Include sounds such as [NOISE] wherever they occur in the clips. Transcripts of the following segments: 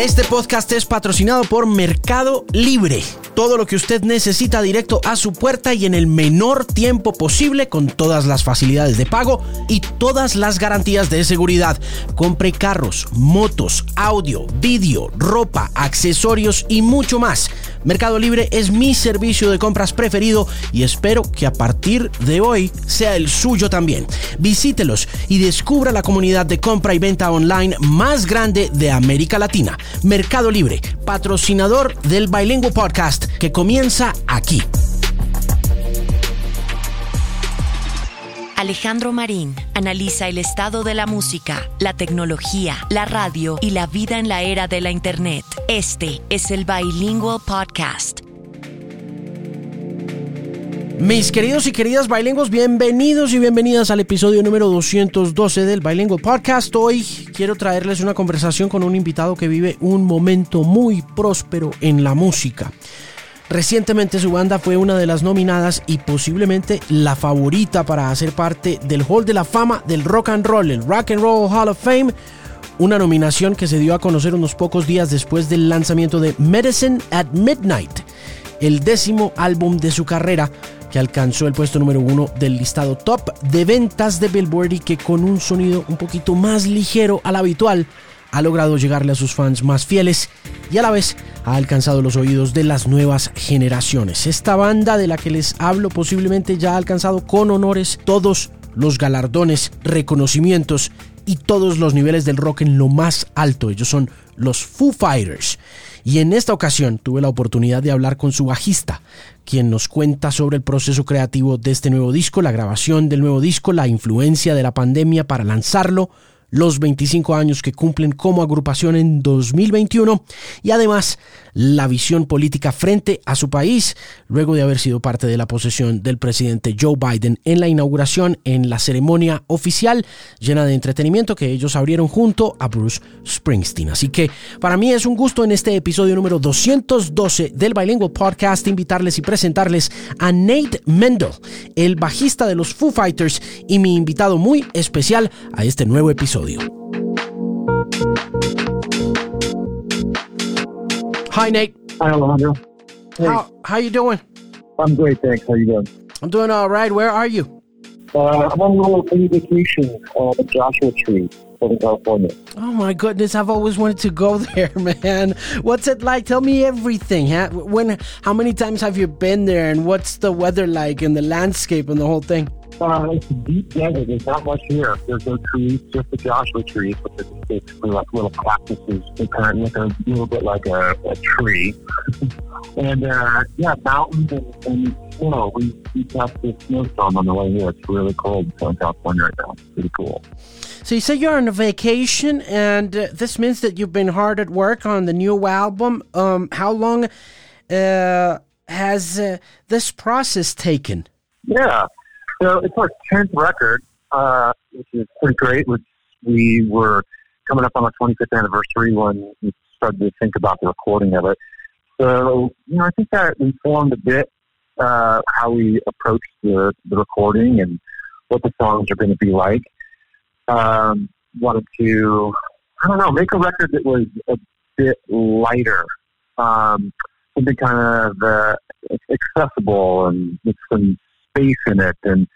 Este podcast es patrocinado por Mercado Libre. Todo lo que usted necesita directo a su puerta y en el menor tiempo posible con todas las facilidades de pago y todas las garantías de seguridad. Compre carros, motos, audio, vídeo, ropa, accesorios y mucho más. Mercado Libre es mi servicio de compras preferido y espero que a partir de hoy sea el suyo también. Visítelos y descubra la comunidad de compra y venta online más grande de América Latina. Mercado Libre, patrocinador del Bilingüe Podcast que comienza aquí. Alejandro Marín analiza el estado de la música, la tecnología, la radio y la vida en la era de la Internet. Este es el Bilingual Podcast. Mis queridos y queridas bilingües, bienvenidos y bienvenidas al episodio número 212 del Bilingual Podcast. Hoy quiero traerles una conversación con un invitado que vive un momento muy próspero en la música. Recientemente su banda fue una de las nominadas y posiblemente la favorita para hacer parte del Hall de la Fama del Rock and Roll, el Rock and Roll Hall of Fame, una nominación que se dio a conocer unos pocos días después del lanzamiento de Medicine at Midnight, el décimo álbum de su carrera que alcanzó el puesto número uno del listado top de ventas de Billboard y que con un sonido un poquito más ligero al habitual ha logrado llegarle a sus fans más fieles y a la vez ha alcanzado los oídos de las nuevas generaciones. Esta banda de la que les hablo posiblemente ya ha alcanzado con honores todos los galardones, reconocimientos y todos los niveles del rock en lo más alto. Ellos son los Foo Fighters. Y en esta ocasión tuve la oportunidad de hablar con su bajista, quien nos cuenta sobre el proceso creativo de este nuevo disco, la grabación del nuevo disco, la influencia de la pandemia para lanzarlo, los 25 años que cumplen como agrupación en 2021 y además la visión política frente a su país luego de haber sido parte de la posesión del presidente Joe Biden en la inauguración en la ceremonia oficial llena de entretenimiento que ellos abrieron junto a Bruce Springsteen. Así que para mí es un gusto en este episodio número 212 del Bilingual Podcast invitarles y presentarles a Nate Mendel, el bajista de los Foo Fighters y mi invitado muy especial a este nuevo episodio. Hi, Nate. Hi, Alejandro. Hey, How how you doing? I'm great, thanks. How you doing? I'm doing all right. Where are you? Uh, I'm on a little mini vacation uh, at Joshua Tree, Southern California. Oh my goodness, I've always wanted to go [LAUGHS] there, man. What's it like? Tell me everything. Huh? When, how many times have you been there, and what's the weather like, and the landscape, and the whole thing? Uh, it's deep desert. There's not much here. There's no trees, just the Joshua trees, but it's basically like little cactuses. They kind of look a little bit like a, a tree. [LAUGHS] and uh, yeah, mountains and, and snow. We, we got this snowstorm on the way here. It's really cold in Southern California right now. It's pretty cool. So you say you're on a vacation, and uh, this means that you've been hard at work on the new album. Um, how long uh, has uh, this process taken? Yeah. So it's our 10th record, uh, which is pretty great. Which we were coming up on our 25th anniversary when we started to think about the recording of it. So, you know, I think that informed a bit uh, how we approach the, the recording and what the songs are going to be like. Um, wanted to, I don't know, make a record that was a bit lighter, um, something kind of uh, accessible and with some space in it, and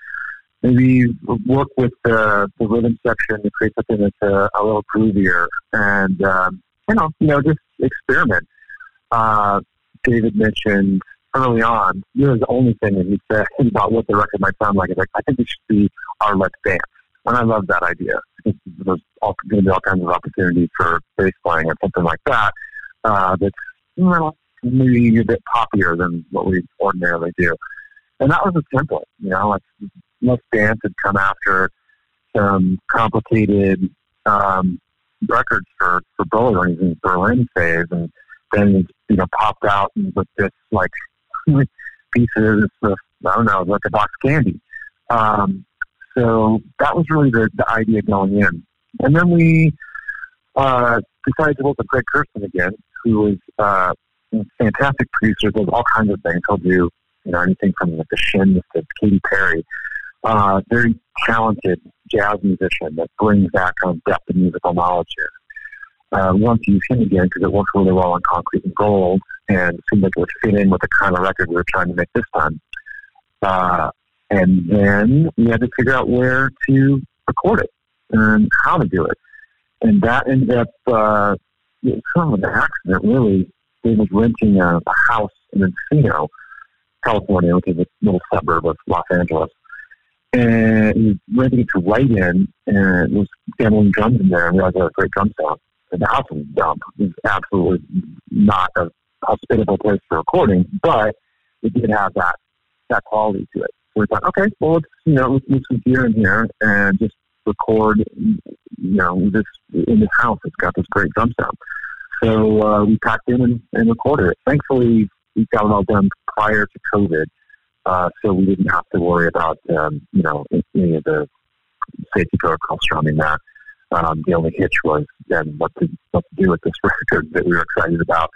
maybe work with the, the rhythm section to create something that's a, a little groovier, and um, you know, you know, just experiment. Uh, David mentioned early on, you know, the only thing that he said [LAUGHS] about what the record might sound like is like, I think it should be our Let's Dance. And I love that idea. There's all, going to be all kinds of opportunities for bass playing or something like that. Uh, that's you know, maybe a bit poppier than what we ordinarily do. And that was a template, you know, like Let's Dance had come after some complicated um, records for, for Bowling Rings and Berlin phase. And then, you know, popped out with this like pieces of, I don't know, like a box of candy. Um, so that was really the, the idea going in. And then we uh, decided to work with Greg Kurstin again, who is uh, fantastic producer, does all kinds of things. He'll do, you know, anything from like the Shins to Katy Perry. Uh, very talented jazz musician that brings that kind of depth of musical knowledge here. Uh, want to use him again because it works really well on concrete and gold and seemed like it would fit in with the kind of record we were trying to make this time. Uh, and then we had to figure out where to record it and how to do it. And that ended up uh, it was kind of an accident, really. He was renting a, a house in Encino, California, which is a little suburb of Los Angeles. And he was renting it to write in and was demoing drums in there and realized it had a great drum sound. House was dump. It was absolutely not a hospitable place for recording, but it did have that that quality to it. So we thought, okay, well, let's you know, let's move some gear in here and just record, you know, this in this house. It's got this great drum sound. So uh, we packed in and, and recorded it. Thankfully, we got it all done prior to COVID, uh, so we didn't have to worry about um, you know any of the safety protocols surrounding that. Um, the only hitch was then what to what to do with this [LAUGHS] record that we were excited about,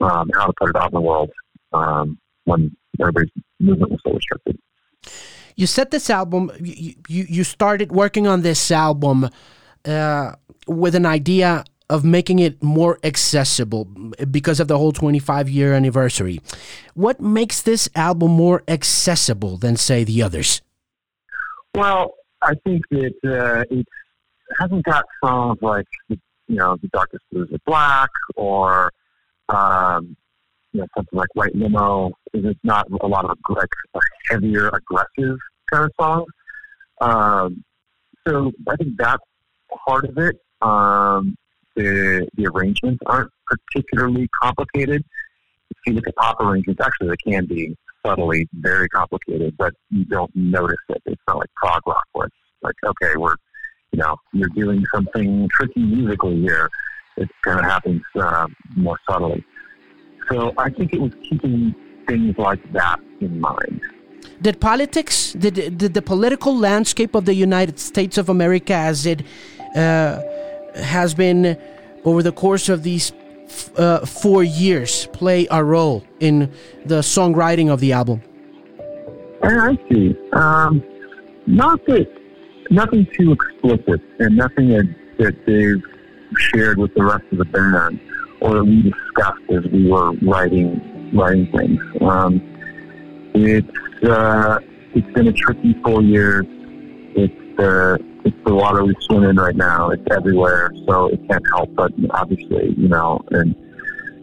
um, how to put it out in the world um, when everybody's movement was so restricted. You set this album. You you, you started working on this album uh, with an idea of making it more accessible because of the whole 25 year anniversary. What makes this album more accessible than say the others? Well, I think that uh, it hasn't got songs like you know the darkest blues are black or um, you know something like White Limo. It's not a lot of like heavier, aggressive kind of songs. Um, so I think that's part of it. Um, the the arrangements aren't particularly complicated. If you look at pop arrangements, actually they can be subtly very complicated, but you don't notice it. It's not like prog rock where it's like, okay, we're you know, you're doing something tricky musically here. It kind of happens uh, more subtly. So I think it was keeping things like that in mind. Did politics, did, did the political landscape of the United States of America as it uh, has been over the course of these uh, four years play a role in the songwriting of the album? I see. Um, not that, nothing too explicit, and nothing that, that they've shared with the rest of the band, or that we discussed as we were writing writing things. Um, it's uh, it's been a tricky four years. It's the it's the water we swim in right now. It's everywhere, so it can't help but obviously, you know, and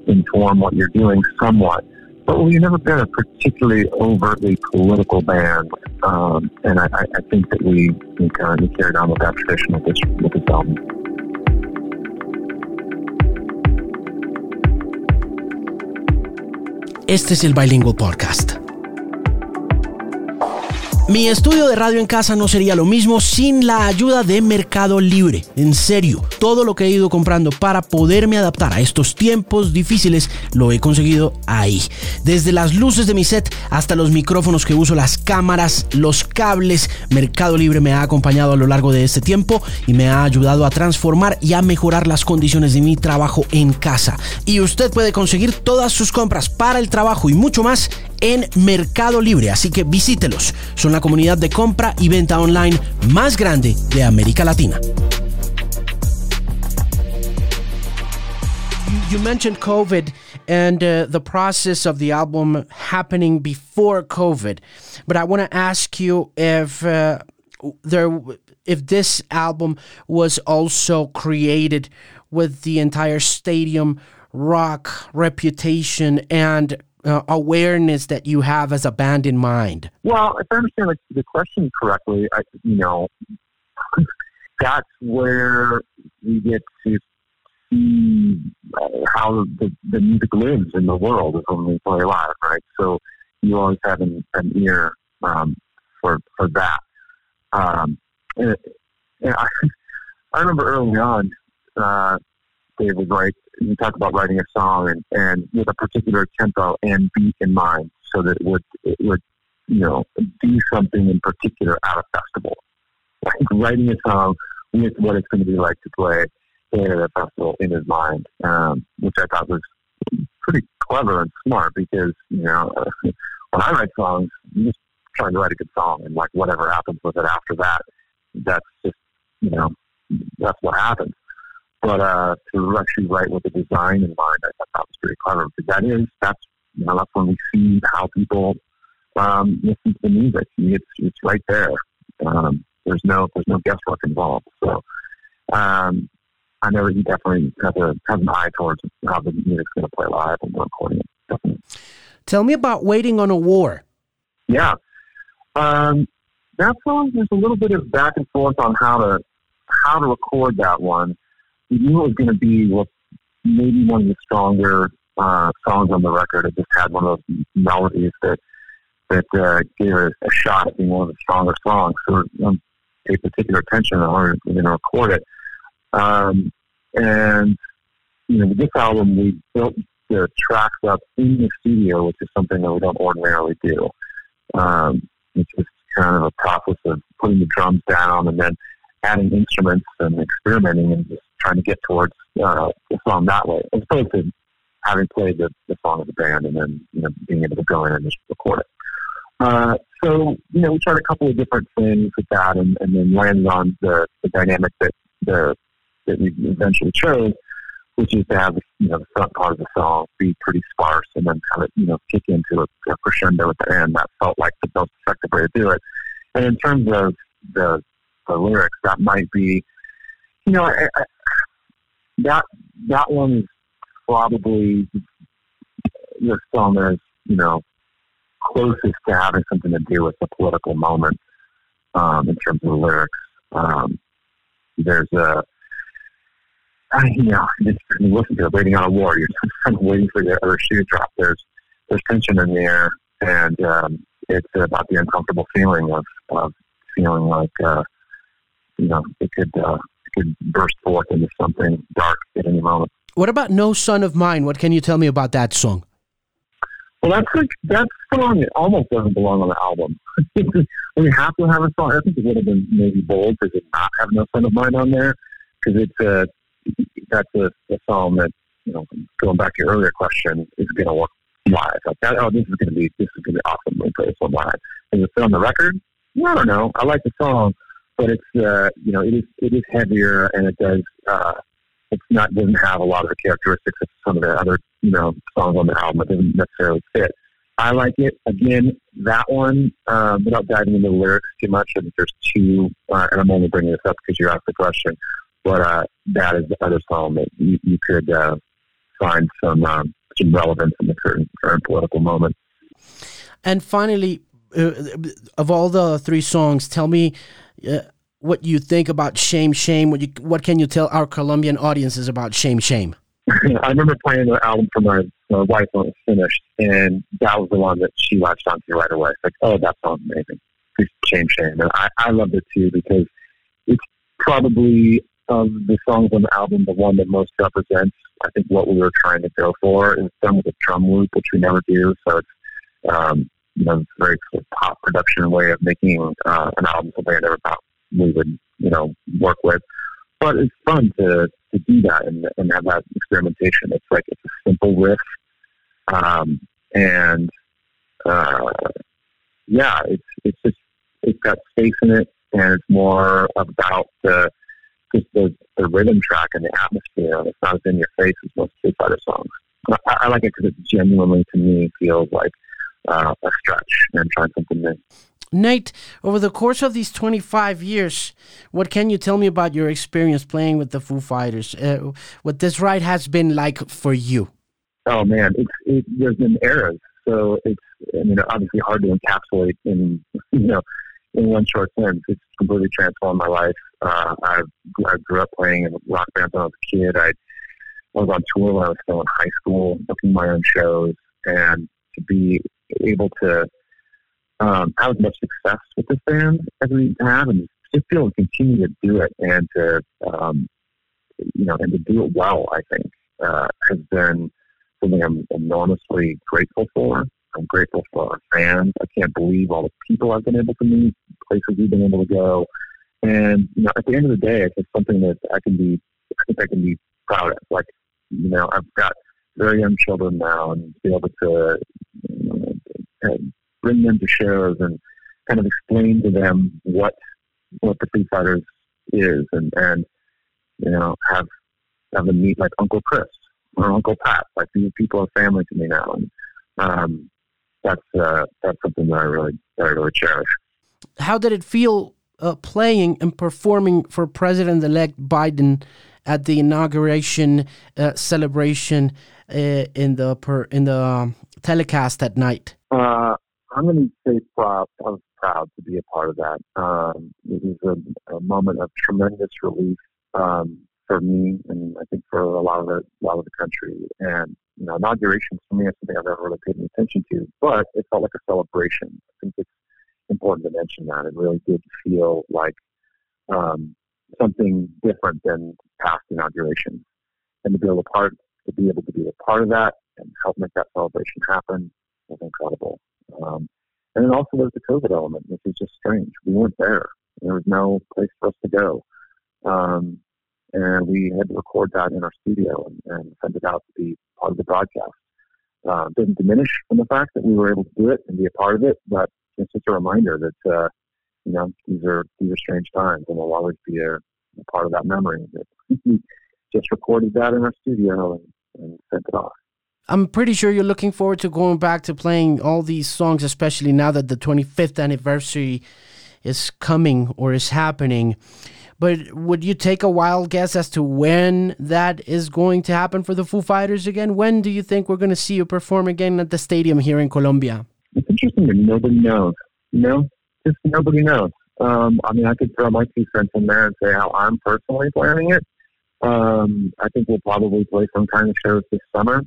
inform what you're doing somewhat. But we've never been a particularly overtly political band, um, and I, I think that we, we kind of carried on with that tradition with this with this album. Este es el Bilingual Podcast. Mi estudio de radio en casa no sería lo mismo sin la ayuda de Mercado Libre. En serio, todo lo que he ido comprando para poderme adaptar a estos tiempos difíciles lo he conseguido ahí. Desde las luces de mi set hasta los micrófonos que uso, las cámaras, los cables, Mercado Libre me ha acompañado a lo largo de este tiempo y me ha ayudado a transformar y a mejorar las condiciones de mi trabajo en casa. Y usted puede conseguir todas sus compras para el trabajo y mucho más en Mercado Libre, así que visítelos. Son la comunidad de compra y venta online más grande de América Latina. You mentioned COVID and uh, the process of the album happening before COVID, but I want to ask you if uh, there, if this album was also created with the entire stadium rock reputation and uh, awareness that you have as a band in mind? Well, if I understand the, the question correctly, I, you know, [LAUGHS] that's where we get to see uh, how the, the music lives in the world when we play live, right? So you always have an, an ear um, for for that. Um, and, and I, [LAUGHS] I remember early on, uh, David right you talk about writing a song and, and with a particular tempo and beat in mind so that it would it would you know do something in particular at a festival. Like writing a song with what it's going to be like to play at a festival in his mind, um, which I thought was pretty clever and smart because you know [LAUGHS] when I write songs, I'm just trying to write a good song and like whatever happens with it after that, that's just you know that's what happens. But uh, to actually write with the design in mind, I thought that was pretty clever because that is that's you know that's when we see how people um, listen to the music. It's it's right there. Um, there's no there's no guesswork involved. So um, I know he definitely has a has an eye towards how the music's going to play live and we're recording it. Definitely. Tell me about "Waiting on a War." Yeah, um, that song. There's a little bit of back and forth on how to how to record that one. We knew it was going to be what maybe one of the stronger uh, songs on the record. It just had one of those melodies that that uh, gave it a shot at being one of the stronger songs. So um, pay particular attention in order to record it. Um, and you know, with this album, we built the tracks up in the studio, which is something that we don't ordinarily do. Um, it's just kind of a process of putting the drums down and then adding instruments and experimenting and just trying to get towards uh, the song that way, as opposed to having played the, the song as a band and then you know being able to go in and just record it. Uh, so you know we tried a couple of different things with that, and, and then landed on the, the dynamic that the that we eventually chose, which is to have you know the front part of the song be pretty sparse and then kind of you know kick into a, a crescendo at the end. That felt like the most effective way to do it. And in terms of the the lyrics, that might be, you know, that that one is probably the song that is you know closest to having something to do with the political moment um, in terms of the lyrics. Um, there's a I, you know, just listen to it, waiting on a war. You're [LAUGHS] waiting for the other shoe to drop. There's there's tension in the air, and um, it's about the uncomfortable feeling of, of feeling like uh, you know it could uh, could burst forth into something dark at any moment. What about "No Son of Mine"? What can you tell me about that song? Well, that's like that song. Almost doesn't belong on the album. [LAUGHS] we have to have a song. I think it would have been maybe bold to not have "No Son of Mine" on there because it's a that's a, a song that you know going back to your earlier question is going to work live. Like that. Oh, this is going to be this is going to be awesome we play this one live. Is it on the record? I don't know. I like the song, but it's uh, you know it is it is heavier and it does uh, it's not doesn't have a lot of the characteristics of some of the other you know songs on the album. It doesn't necessarily fit. I like it. Again, that one, um, without diving into the lyrics too much, I think there's two, uh, and I'm only bringing this up because you asked the question, but uh, that is the other song that you, you could uh, find some um, some relevance in the current, current political moment. And finally, uh, of all the three songs, tell me uh, what you think about Shame Shame. What you what can you tell our Colombian audiences about Shame Shame? I remember playing the album for my, my wife when it was finished, and that was the one that she latched onto right away. It's like, oh, that sounds amazing. Shame Shame, and I, I loved it too because it's probably of the songs on the album the one that most represents, I think, what we were trying to go for. It's done with a drum loop, which we never do. So it's, um, you know, very pop production way of making uh, an album something I never thought we would, you know, work with. But it's fun to, to do that and, and have that experimentation. It's like it's a simple riff. Um, and uh, yeah, it's, it's just, it's got space in it and it's more about the, just the, the rhythm track and the atmosphere. It's not as in your face as most Foo Fighter songs. I, I like it because it genuinely, to me, feels like uh, a stretch and trying something new. Nate, over the course of these 25 years, what can you tell me about your experience playing with the Foo Fighters? Uh, what this ride has been like for you? Oh man, it's it, there's been eras, so it's I mean obviously hard to encapsulate in [LAUGHS] you know in one short sentence. It's completely transformed my life. Uh, I, I grew up playing in rock bands when I was a kid. I, I was on tour when I was still in high school, booking my own shows, and to be able to um, have as much success with this band as we have, and just be able to continue to do it and to um, you know and to do it well, I think uh, has been something I'm enormously grateful for. I'm grateful for our fans. I can't believe all the people I've been able to meet, places we've been able to go, and you know, at the end of the day, it's something that I can be, I think I can be proud of. Like, you know, I've got very young children now, and be able to you know, bring them to shows and kind of explain to them what what the Foo Fighters is, and and you know, have have them meet like Uncle Chris or Uncle Pat. Like these people are family to me now, and um, that's uh, that's something that I really that I really cherish. How did it feel uh, playing and performing for President-elect Biden at the inauguration uh, celebration uh, in the per, in the um, telecast at night? Uh, I'm going to say proud. I was proud to be a part of that. Um, it was a, a, moment of tremendous relief um, for me, and I think for a lot of the a lot of the country. And you know, inaugurations for me is something I've never really paid any attention to, but it felt like a celebration. I think it's important to mention that. It really did feel like um, something different than past inaugurations, and to be to part to be able to be a part of that and help make that celebration happen was incredible. Um, and then also there's the COVID element, which is just strange. We weren't there. There was no place for us to go. Um, and we had to record that in our studio and, and send it out to be part of the broadcast. Uh, didn't diminish from the fact that we were able to do it and be a part of it, but it's just a reminder that uh, you know these are these are strange times, and we'll always be a, a part of that memory. [LAUGHS] we just recorded that in our studio and, and sent it off. I'm pretty sure you're looking forward to going back to playing all these songs, especially now that the 25th anniversary is coming or is happening. But would you take a wild guess as to when that is going to happen for the Foo Fighters again? When do you think we're going to see you perform again at the stadium here in Colombia? It's interesting that nobody knows. You know, just nobody knows. Um, I mean, I could throw my two cents in there and say how I'm personally planning it. Um, I think we'll probably play some kind of shows this summer.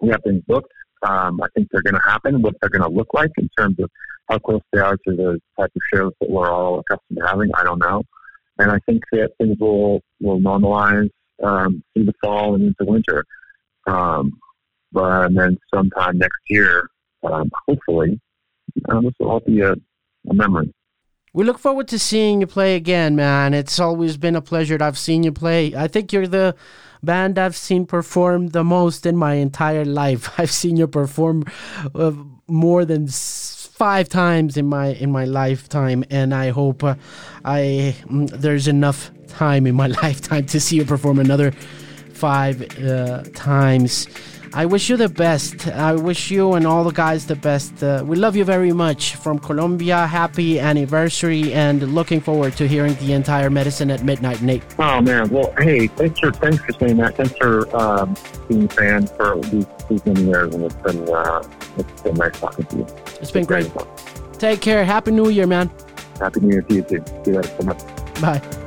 We have things booked. Um, I think they're going to happen. What they're going to look like in terms of how close they are to the type of shows that we're all accustomed to having, I don't know and I think that things will will normalize um, through the fall and into winter. Um, but and then sometime next year, um, hopefully, uh, this will all be a, a memory. We look forward to seeing you play again, man. It's always been a pleasure to have seen you play. I think you're the band I've seen perform the most in my entire life. [LAUGHS] I've seen you perform uh, more than five times in my in my lifetime, and I hope uh, I mm, there's enough time in my [LAUGHS] lifetime to see you perform another five uh, times. I wish you the best. I wish you and all the guys the best. Uh, we love you very much from Colombia. Happy anniversary, and looking forward to hearing the entire Medicine at Midnight, Nate. Oh man, well, hey, thanks for thanks for saying that. Thanks for um, being a fan for these, these many years, and it's been uh, it's been nice talking to you. It's been great. Take care. Happy New Year, man. Happy New Year to you too. See you later so much. Bye.